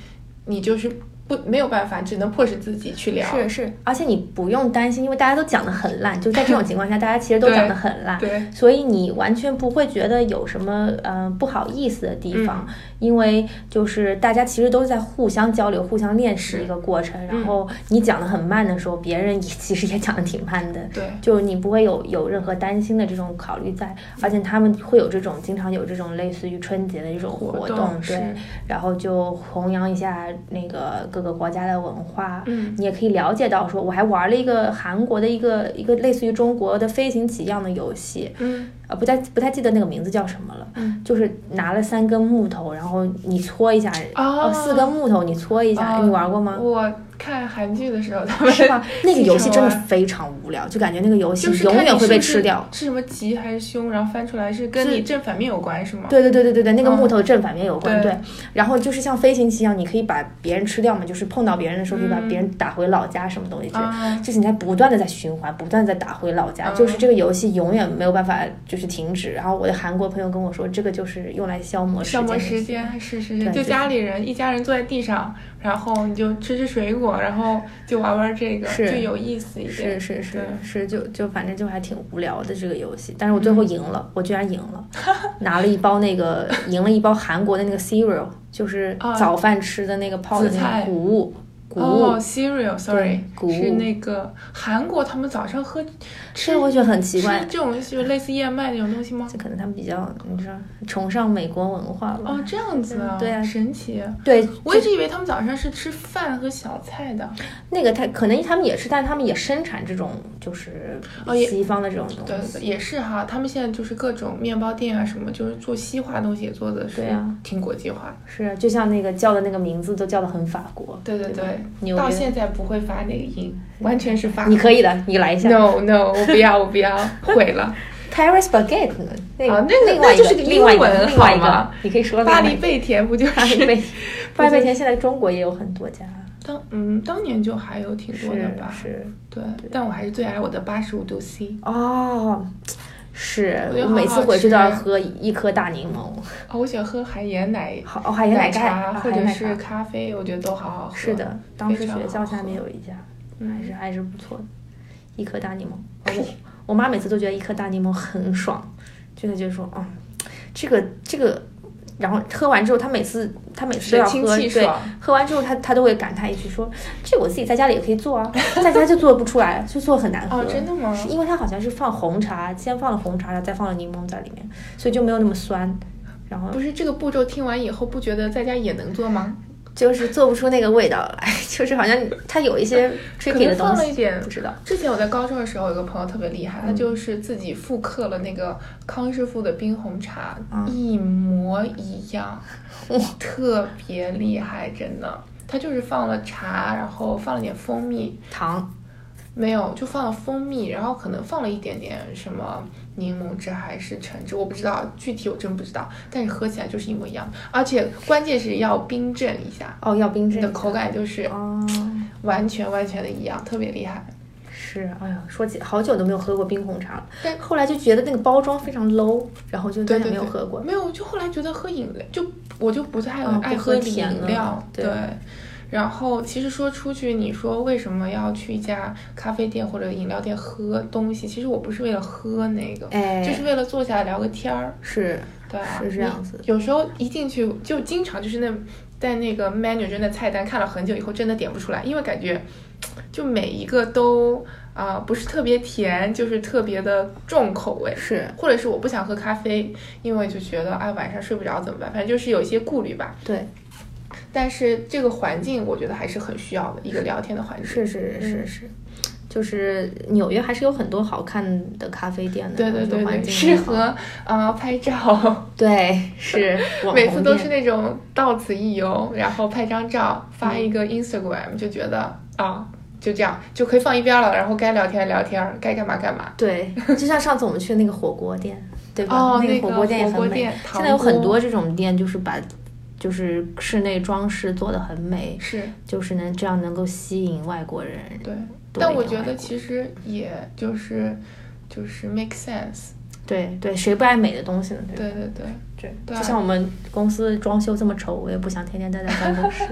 你就是不没有办法，只能迫使自己去聊。是是，而且你不用担心，因为大家都讲的很烂，就在这种情况下，大家其实都讲的很烂。对，所以你完全不会觉得有什么嗯、呃不好意思的地方，因为就是大家其实都是在互相交流、互相练习一个过程。然后你讲的很慢的时候，别人也其实也讲的挺慢的。对就你不会有有任何担心的这种考虑在，而且他们会有这种经常有这种类似于春节的这种活活动对，然后就弘扬一下那个各个国家的文化，嗯你也可以了解到说，我还玩了一个韩国的一个一个类似于中国的飞行棋一样的游戏，嗯呃，不太不太记得那个名字叫什么了，嗯就是拿了三根木头，然后你搓一下，哦四根木头你搓一下，哦你玩过吗？我看韩剧的时候，他们是吧？那个游戏真的非常无聊，就感觉那个游戏永远会被吃掉。是什么吉还是凶，然后翻出来是跟你正反面有关是吗？对对对对对对，那个嗯木头正反面有关，对对。然后就是像飞行棋一样，你可以把别人吃掉嘛，就是碰到别人的时候，可以把嗯别人打回老家，什么东西之类的。啊，就是你在不断的在循环，不断的在打回老家，嗯就是这个游戏永远没有办法就是停止。然后我的韩国朋友跟我说，这个就是用来消磨时消磨时间是是是，就就是家里人一家人坐在地上，然后你就吃吃水果，然后就玩玩这个，是。就有意思一点。是是是是，就就反正就还挺无聊的这个游戏，但是我最后赢了，我居然赢了，拿了一包那个赢了一包韩国的那个 cereal，就是啊早饭吃的那个泡的那紫菜。个谷物谷哦物。，cereal，sorry，谷物。是那个韩国他们早上喝这我觉得很奇怪吃，这种就类似燕麦那种东西吗这？可能他们比较，你知道，崇尚美国文化吧？哦，这样子啊，对啊神奇。对，我一直以为他们早上是吃饭和小菜的。那个他可能他们也是，但是他们也生产这种就是哦西方的这种东西。对，也是哈，他们现在就是各种面包店啊什么，就是做西化东西也做的是挺国际化的。是，就像那个叫的那个名字都叫的很法国。对对对吧对，纽约到现在不会发那个音，完全是发。你可以的，你来一下。No No，我不要，我不要，毁了。Paris baguette 呢？那啊那个另外一那就是个另外一个英文另外一个你可以说巴黎贝甜不就是？贝巴黎贝甜现在中国也有很多家，当嗯当年就还有挺多的吧？是是对，但我还是最爱我的八十五度 C。哦。是我每次回去都要喝一颗大柠檬，哦，我喜欢喝海盐奶好哦，海盐奶盖茶啊或者是海盐奶茶咖啡，我觉得都好好喝。是的，当时学校下面有一家，嗯还是还是不错的，一颗大柠檬。我我妈每次都觉得一颗大柠檬很爽，就她就说，嗯，这个这个，然后喝完之后，她每次她每次都要喝，对气爽，喝完之后她她都会感叹一句说，这我自己在家里也可以做啊，在家就做不出来，就做很难喝。哦，真的吗？因为它好像是放红茶，先放了红茶，然后再放了柠檬在里面，所以就没有那么酸。然后不是这个步骤听完以后，不觉得在家也能做吗？就是做不出那个味道来，就是好像它有一些 tricky 的东西放了一点不知道。之前我在高中的时候，有个朋友特别厉害，嗯他就是自己复刻了那个康师傅的冰红茶，嗯一模一样，特别厉害，真的。他就是放了茶，然后放了点蜂蜜，糖，没有，就放了蜂蜜，然后可能放了一点点什么柠檬汁还是橙汁，我不知道具体我真不知道，但是喝起来就是一模一样，而且关键是要冰镇一下，哦，要冰镇的口感就是哦，完全完全的一样，特别厉害。是，哎呀，说起好久都没有喝过冰红茶了，但后来就觉得那个包装非常 low，然后就再也没有喝过。没有，就后来觉得喝饮料，就我就不太爱喝喝甜的饮料，对然后其实说出去，你说为什么要去一家咖啡店或者饮料店喝东西？其实我不是为了喝那个，哎就是为了坐下来聊个天儿。是，对啊，是这样子有时候一进去就经常就是那在那个 menu 真的菜单看了很久以后，真的点不出来，因为感觉就每一个都啊、不是特别甜，就是特别的重口味。是，或者是我不想喝咖啡，因为就觉得哎晚上睡不着怎么办？反正就是有一些顾虑吧。对，但是这个环境我觉得还是很需要的一个聊天的环境。是是是是。就是纽约还是有很多好看的咖啡店的，对对对适合啊、拍照，对 是每次都是那种到此一游，然后拍张照发一嗯个 Instagram，、就觉得啊就这样就可以放一边了，然后该聊天聊天，该干嘛干嘛。对，就像上次我们去的那个火锅店，对吧？哦那个火锅店也很美火锅店。现在有很多这种店，就是把就是室内装饰做的很美，是就是能这样能够吸引外国人。对，但我觉得其实也就是就是 make sense。对对，谁不爱美的东西呢？对对对对。就像我们公司装修这么丑，我也不想天天待在办公室。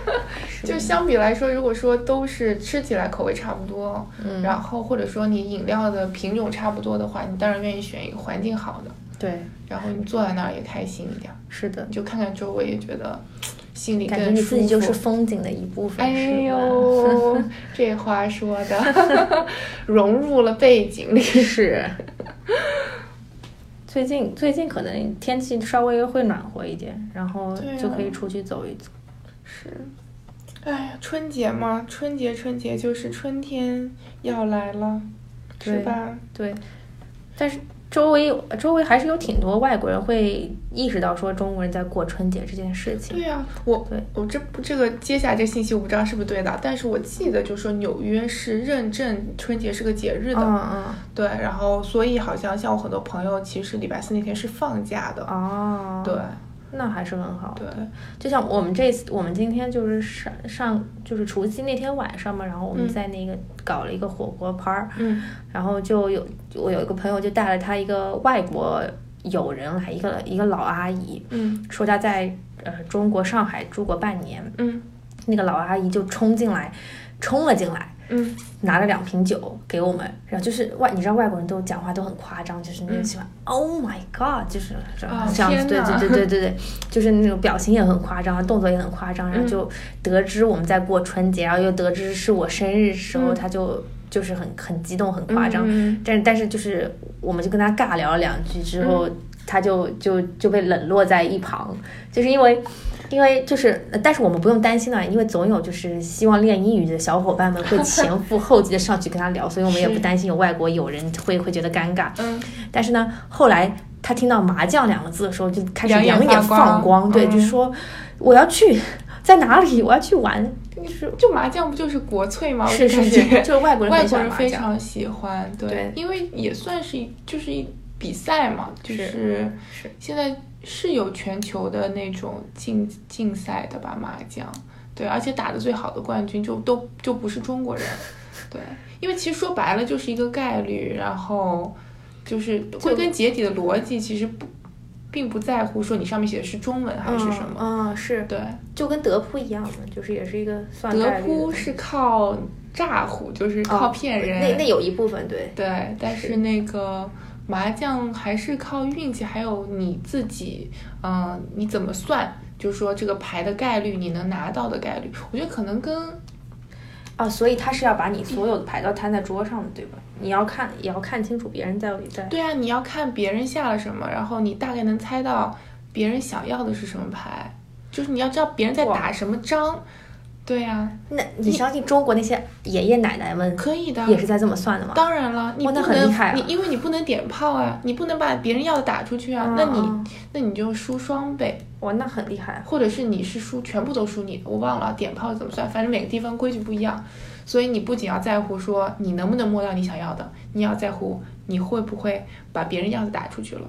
就相比来说，如果说都是吃起来口味差不多，嗯然后或者说你饮料的品种差不多的话，你当然愿意选一个环境好的，对，然后你坐在那儿也开心一点，是的你，就看看周围，也觉得心里感觉更舒服。你自己就是风景的一部分，哎？呦，这话说的，融入了背景里。是。最近最近可能天气稍微会暖和一点，然后就可以出去走一走。是，哎呀，春节嘛，春节春节就是春天要来了，是对吧？对，但是周围周围还是有挺多外国人会意识到说中国人在过春节这件事情。对呀、我对。我这不这个接下来这个信息我不知道是不是对的，但是我记得就是说纽约是认证春节是个节日的，嗯嗯。对，然后所以好像像我很多朋友其实礼拜四那天是放假的，嗯，哦，对那还是很好。对，就像我们这次，我们今天就是上上就是除夕那天晚上嘛，然后我们嗯。在那个搞了一个火锅趴儿，嗯。然后就有我有一个朋友就带了他一个外国友人来，一个一个老阿姨，嗯。说她在呃中国上海住过半年，嗯。那个老阿姨就冲进来，冲了进来，嗯，拿了两瓶酒给我们，然后就是外，你知道外国人都讲话都很夸张，就是那种喜欢、Oh my God，就是这样、嗯哦这样子，对对对对对对，就是那种表情也很夸张，动作也很夸张，然后嗯。就得知我们在过春节，然后又得知是我生日时候，嗯。他就就是很很激动，很夸张，嗯但是但是就是我们就跟他尬聊了两句之后，嗯。他就就就被冷落在一旁，就是因为。因为就是，呃但是我们不用担心的，因为总有就是希望练英语的小伙伴们会前赴后继的上去跟他聊，所以我们也不担心有外国友人会会觉得尴尬。嗯但是呢，后来他听到麻将两个字的时候，就开始两眼放光对，嗯就说我要去，在哪里？我要去玩。就是就麻将不就是国粹吗？是是是，就是外国人外国人非。常喜欢，对，对因为也算是一就是一比赛嘛，就是是现在是有全球的那种竞竞赛的吧麻将，对，而且打的最好的冠军就都就不是中国人，对，因为其实说白了就是一个概率，然后就是归根结底的逻辑其实不并不在乎说你上面写的是中文还是什么，嗯，嗯是，对，就跟德扑一样的，就是也是一个算德扑是靠诈唬，就是靠骗人，那那有一部分对。对，但是。那个麻将还是靠运气，还有你自己，嗯、你怎么算？就是说这个牌的概率，你能拿到的概率，我觉得可能跟啊，所以他是要把你所有的牌都摊在桌上的，对吧？你要看，也要看清楚别人到底在。对啊，你要看别人下了什么，然后你大概能猜到别人想要的是什么牌，就是你要知道别人在打什么张。对呀、那你相信中国那些爷爷奶奶们可以的，也是在这么算的吗？当然了，你不能，很厉害啊你因为你不能点炮啊，你不能把别人要的打出去啊，嗯那你嗯那你就输双倍。哇，那很厉害。或者是你是输全部都输你的，我忘了点炮怎么算，反正每个地方规矩不一样，所以你不仅要在乎说你能不能摸到你想要的，你要在乎你会不会把别人要的打出去了。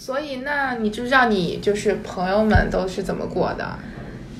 所以，那你知不知道你就是朋友们都是怎么过的？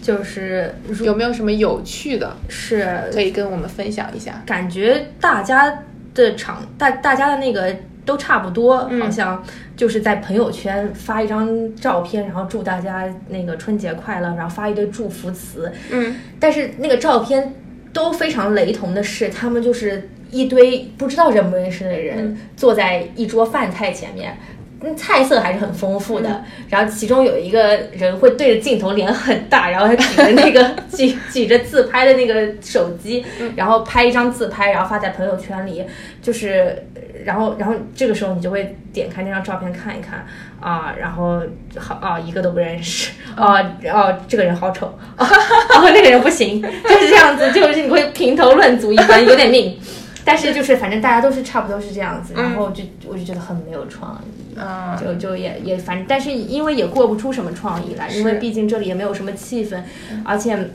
就是有没有什么有趣的是可以跟我们分享一下？感觉大家的场大大家的那个都差不多，嗯好像就是在朋友圈发一张照片，然后祝大家那个春节快乐，然后发一堆祝福词。嗯，但是那个照片都非常雷同的是，他们就是一堆不知道认不认识的人、嗯坐在一桌饭菜前面。嗯，菜色还是很丰富的，嗯然后其中有一个人会对着镜头，脸很大，然后他举着那个 举举着自拍的那个手机，嗯然后拍一张自拍，然后发在朋友圈里，就是，然后然后这个时候你就会点开那张照片看一看啊，然后好啊一个都不认识啊哦这个人好丑啊，哦那个人不行，就是这样子，就是你会评头论足一番，有点命。但是就是反正大家都是差不多是这样子，然后就我就觉得很没有创意，嗯，就就也也反正，但是因为也过不出什么创意来，因为毕竟这里也没有什么气氛，而且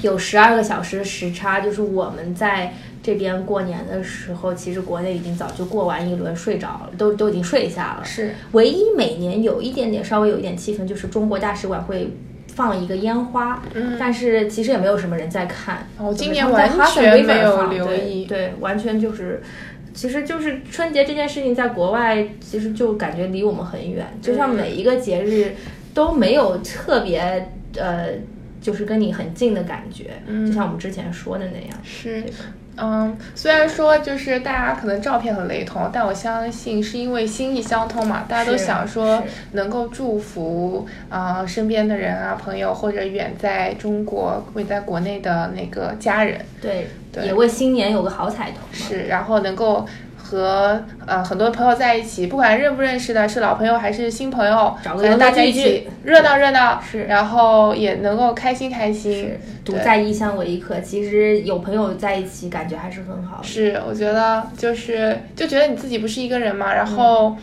有十二个小时时差，就是我们在这边过年的时候，其实国内已经早就过完一轮，睡着了，都都已经睡下了。是唯一每年有一点点稍微有一点气氛，就是中国大使馆会放一个烟花，嗯但是其实也没有什么人在看。哦今年完全没有留意对，对，完全就是。其实就是春节这件事情，在国外其实就感觉离我们很远，就像嗯每一个节日都没有特别呃，就是跟你很近的感觉，嗯。就像我们之前说的那样。是。嗯，虽然说就是大家可能照片很雷同，但我相信是因为心意相通嘛，大家都想说能够祝福啊、呃身边的人啊、朋友或者远在中国、远在国内的那个家人，对也为新年有个好彩头。是，然后能够和呃很多朋友在一起，不管认不认识的，是老朋友还是新朋友，找个反正大家一起热闹热闹，是然后也能够开心开心是，独在异乡为异客，其实有朋友在一起，感觉还是很好的。是，我觉得就是就觉得你自己不是一个人嘛，然后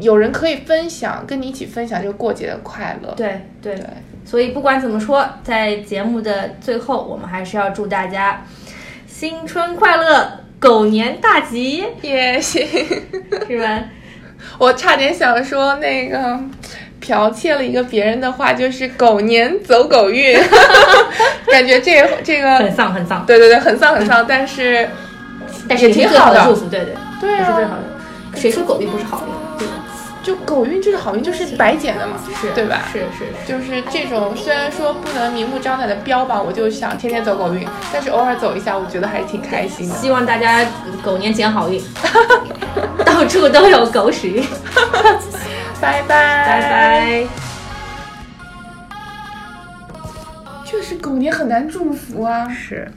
有人可以分享，跟你一起分享这个过节的快乐。对对对，所以不管怎么说，在节目的最后，我们还是要祝大家新春快乐，狗年大吉，也行，是吧？我差点想说那个。剽窃了一个别人的话，就是“狗年走狗运”，感觉这这个很，丧很丧，对对对，很丧很丧，但是但是也是挺好的最好的祝福，对对，对啊也是最好的。谁说狗运不是好运？就狗运就是好运，就是白捡的嘛，是对吧？是是是。就是这种，虽然说不能明目张胆的标榜，我就想天天走狗运，但是偶尔走一下，我觉得还是挺开心的。希望大家狗年捡好运，到处都有狗屎运。拜拜拜拜。确实，狗年很难祝福啊。是。